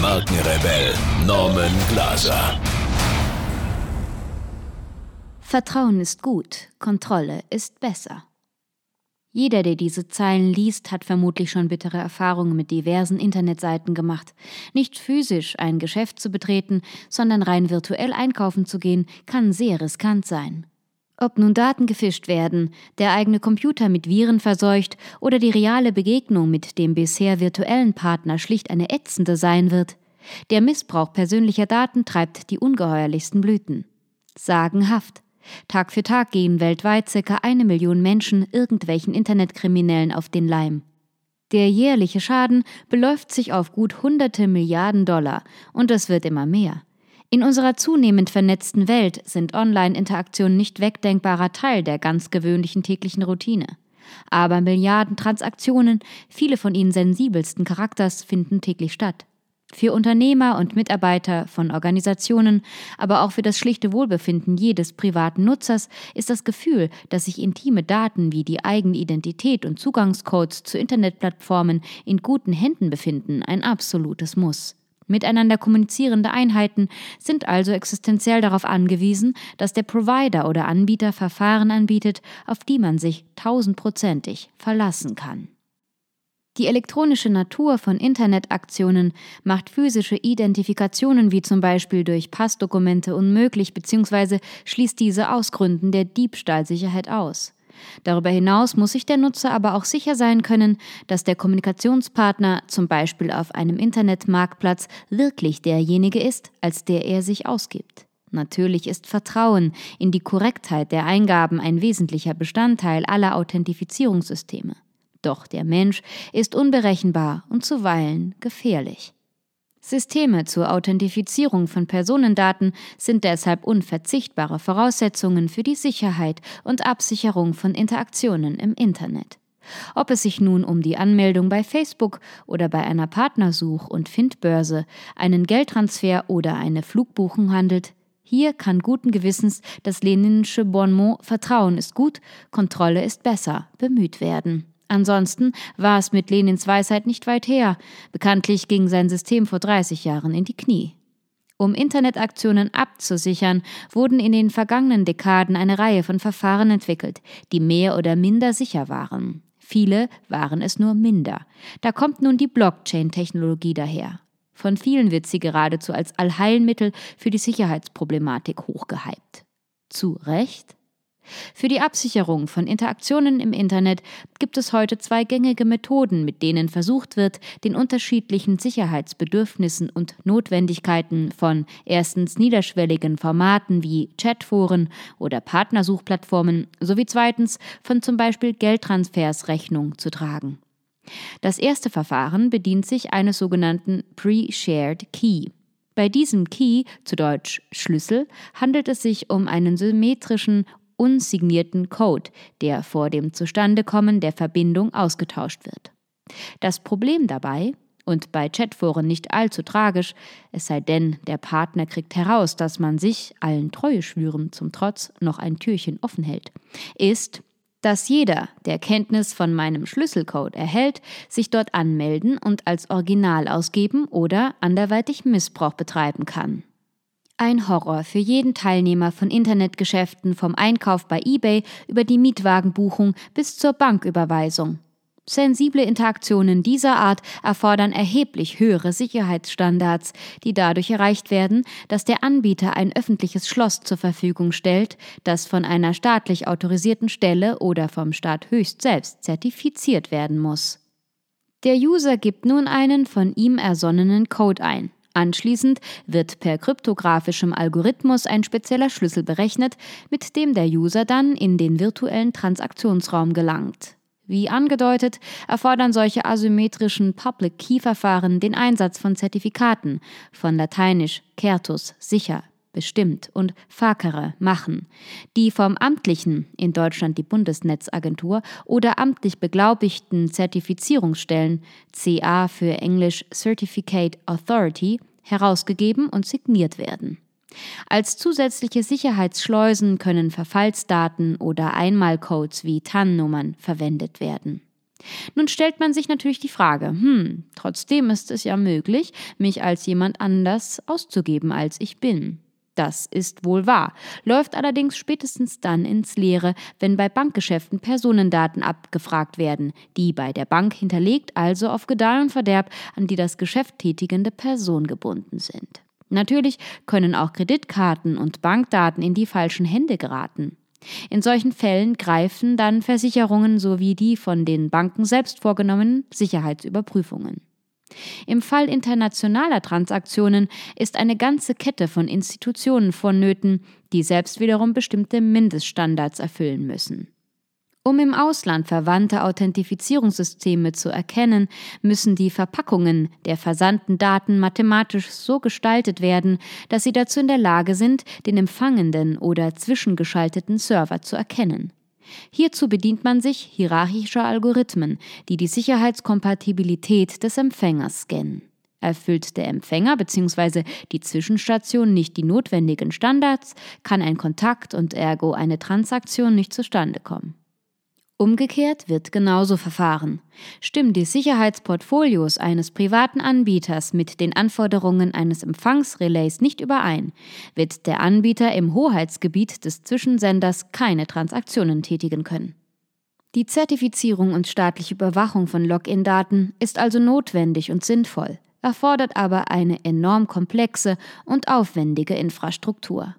Markenrebell Norman Glaser. Vertrauen ist gut, Kontrolle ist besser. Jeder, der diese Zeilen liest, hat vermutlich schon bittere Erfahrungen mit diversen Internetseiten gemacht. Nicht physisch ein Geschäft zu betreten, sondern rein virtuell einkaufen zu gehen, kann sehr riskant sein. Ob nun Daten gefischt werden, der eigene Computer mit Viren verseucht oder die reale Begegnung mit dem bisher virtuellen Partner schlicht eine ätzende sein wird, der Missbrauch persönlicher Daten treibt die ungeheuerlichsten Blüten. Sagenhaft. Tag für Tag gehen weltweit circa eine Million Menschen irgendwelchen Internetkriminellen auf den Leim. Der jährliche Schaden beläuft sich auf gut hunderte Milliarden Dollar und es wird immer mehr. In unserer zunehmend vernetzten Welt sind Online-Interaktionen nicht wegdenkbarer Teil der ganz gewöhnlichen täglichen Routine. Aber Milliarden Transaktionen, viele von ihnen sensibelsten Charakters, finden täglich statt. Für Unternehmer und Mitarbeiter von Organisationen, aber auch für das schlichte Wohlbefinden jedes privaten Nutzers ist das Gefühl, dass sich intime Daten wie die eigene Identität und Zugangscodes zu Internetplattformen in guten Händen befinden, ein absolutes Muss. Miteinander kommunizierende Einheiten sind also existenziell darauf angewiesen, dass der Provider oder Anbieter Verfahren anbietet, auf die man sich tausendprozentig verlassen kann. Die elektronische Natur von Internetaktionen macht physische Identifikationen wie zum Beispiel durch Passdokumente unmöglich bzw. schließt diese aus Gründen der Diebstahlsicherheit aus. Darüber hinaus muss sich der Nutzer aber auch sicher sein können, dass der Kommunikationspartner zum Beispiel auf einem Internetmarktplatz wirklich derjenige ist, als der er sich ausgibt. Natürlich ist Vertrauen in die Korrektheit der Eingaben ein wesentlicher Bestandteil aller Authentifizierungssysteme. Doch der Mensch ist unberechenbar und zuweilen gefährlich. Systeme zur Authentifizierung von Personendaten sind deshalb unverzichtbare Voraussetzungen für die Sicherheit und Absicherung von Interaktionen im Internet. Ob es sich nun um die Anmeldung bei Facebook oder bei einer Partnersuch- und Findbörse, einen Geldtransfer oder eine Flugbuchung handelt, hier kann guten Gewissens das leninische Bonmot Vertrauen ist gut, Kontrolle ist besser bemüht werden. Ansonsten war es mit Lenins Weisheit nicht weit her. Bekanntlich ging sein System vor 30 Jahren in die Knie. Um Internetaktionen abzusichern, wurden in den vergangenen Dekaden eine Reihe von Verfahren entwickelt, die mehr oder minder sicher waren. Viele waren es nur minder. Da kommt nun die Blockchain-Technologie daher. Von vielen wird sie geradezu als Allheilmittel für die Sicherheitsproblematik hochgehypt. Zu Recht? Für die Absicherung von Interaktionen im Internet gibt es heute zwei gängige Methoden, mit denen versucht wird, den unterschiedlichen Sicherheitsbedürfnissen und Notwendigkeiten von erstens niederschwelligen Formaten wie Chatforen oder Partnersuchplattformen sowie zweitens von zum Beispiel Geldtransfers Rechnung zu tragen. Das erste Verfahren bedient sich eines sogenannten Pre-Shared Key. Bei diesem Key, zu Deutsch Schlüssel, handelt es sich um einen symmetrischen unsignierten Code, der vor dem Zustandekommen der Verbindung ausgetauscht wird. Das Problem dabei, und bei Chatforen nicht allzu tragisch, es sei denn, der Partner kriegt heraus, dass man sich, allen Treueschwüren zum Trotz, noch ein Türchen offen hält, ist, dass jeder, der Kenntnis von meinem Schlüsselcode erhält, sich dort anmelden und als Original ausgeben oder anderweitig Missbrauch betreiben kann. Ein Horror für jeden Teilnehmer von Internetgeschäften vom Einkauf bei eBay über die Mietwagenbuchung bis zur Banküberweisung. Sensible Interaktionen dieser Art erfordern erheblich höhere Sicherheitsstandards, die dadurch erreicht werden, dass der Anbieter ein öffentliches Schloss zur Verfügung stellt, das von einer staatlich autorisierten Stelle oder vom Staat höchst selbst zertifiziert werden muss. Der User gibt nun einen von ihm ersonnenen Code ein. Anschließend wird per kryptografischem Algorithmus ein spezieller Schlüssel berechnet, mit dem der User dann in den virtuellen Transaktionsraum gelangt. Wie angedeutet, erfordern solche asymmetrischen Public Key Verfahren den Einsatz von Zertifikaten, von lateinisch certus sicher, bestimmt und facere machen, die vom amtlichen, in Deutschland die Bundesnetzagentur oder amtlich beglaubigten Zertifizierungsstellen CA für Englisch Certificate Authority herausgegeben und signiert werden. Als zusätzliche Sicherheitsschleusen können Verfallsdaten oder Einmalcodes wie TAN-Nummern verwendet werden. Nun stellt man sich natürlich die Frage, hm, trotzdem ist es ja möglich, mich als jemand anders auszugeben, als ich bin. Das ist wohl wahr, läuft allerdings spätestens dann ins Leere, wenn bei Bankgeschäften Personendaten abgefragt werden, die bei der Bank hinterlegt, also auf Gedeih und Verderb an die das Geschäft tätigende Person gebunden sind. Natürlich können auch Kreditkarten und Bankdaten in die falschen Hände geraten. In solchen Fällen greifen dann Versicherungen sowie die von den Banken selbst vorgenommenen Sicherheitsüberprüfungen. Im Fall internationaler Transaktionen ist eine ganze Kette von Institutionen vonnöten, die selbst wiederum bestimmte Mindeststandards erfüllen müssen. Um im Ausland verwandte Authentifizierungssysteme zu erkennen, müssen die Verpackungen der versandten Daten mathematisch so gestaltet werden, dass sie dazu in der Lage sind, den empfangenden oder zwischengeschalteten Server zu erkennen. Hierzu bedient man sich hierarchischer Algorithmen, die die Sicherheitskompatibilität des Empfängers scannen. Erfüllt der Empfänger bzw. die Zwischenstation nicht die notwendigen Standards, kann ein Kontakt und ergo eine Transaktion nicht zustande kommen. Umgekehrt wird genauso verfahren. Stimmen die Sicherheitsportfolios eines privaten Anbieters mit den Anforderungen eines Empfangsrelays nicht überein, wird der Anbieter im Hoheitsgebiet des Zwischensenders keine Transaktionen tätigen können. Die Zertifizierung und staatliche Überwachung von Login-Daten ist also notwendig und sinnvoll, erfordert aber eine enorm komplexe und aufwendige Infrastruktur.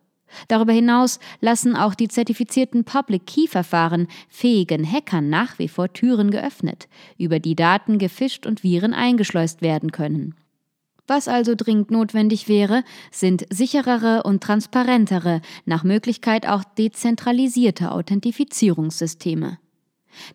Darüber hinaus lassen auch die zertifizierten Public Key Verfahren fähigen Hackern nach wie vor Türen geöffnet, über die Daten gefischt und Viren eingeschleust werden können. Was also dringend notwendig wäre, sind sicherere und transparentere, nach Möglichkeit auch dezentralisierte Authentifizierungssysteme.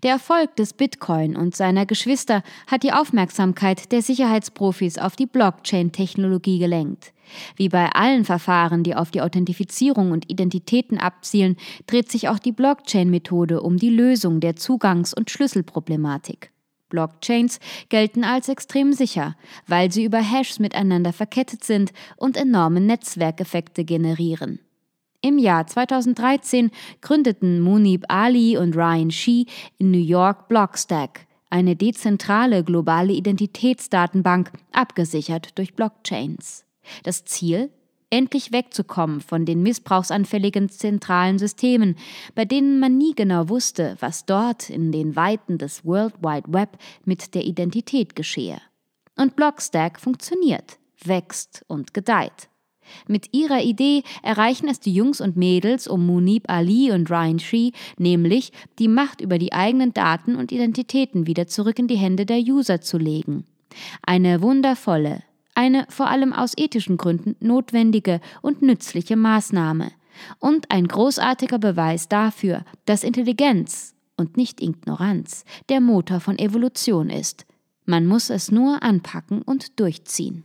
Der Erfolg des Bitcoin und seiner Geschwister hat die Aufmerksamkeit der Sicherheitsprofis auf die Blockchain-Technologie gelenkt. Wie bei allen Verfahren, die auf die Authentifizierung und Identitäten abzielen, dreht sich auch die Blockchain-Methode um die Lösung der Zugangs- und Schlüsselproblematik. Blockchains gelten als extrem sicher, weil sie über Hashs miteinander verkettet sind und enorme Netzwerkeffekte generieren. Im Jahr 2013 gründeten Munib Ali und Ryan Shee in New York Blockstack, eine dezentrale globale Identitätsdatenbank, abgesichert durch Blockchains. Das Ziel? Endlich wegzukommen von den missbrauchsanfälligen zentralen Systemen, bei denen man nie genau wusste, was dort in den Weiten des World Wide Web mit der Identität geschehe. Und Blockstack funktioniert, wächst und gedeiht. Mit ihrer Idee erreichen es die Jungs und Mädels um Munib Ali und Ryan Shee, nämlich die Macht über die eigenen Daten und Identitäten wieder zurück in die Hände der User zu legen. Eine wundervolle, eine vor allem aus ethischen Gründen notwendige und nützliche Maßnahme und ein großartiger Beweis dafür, dass Intelligenz und nicht Ignoranz der Motor von Evolution ist. Man muss es nur anpacken und durchziehen.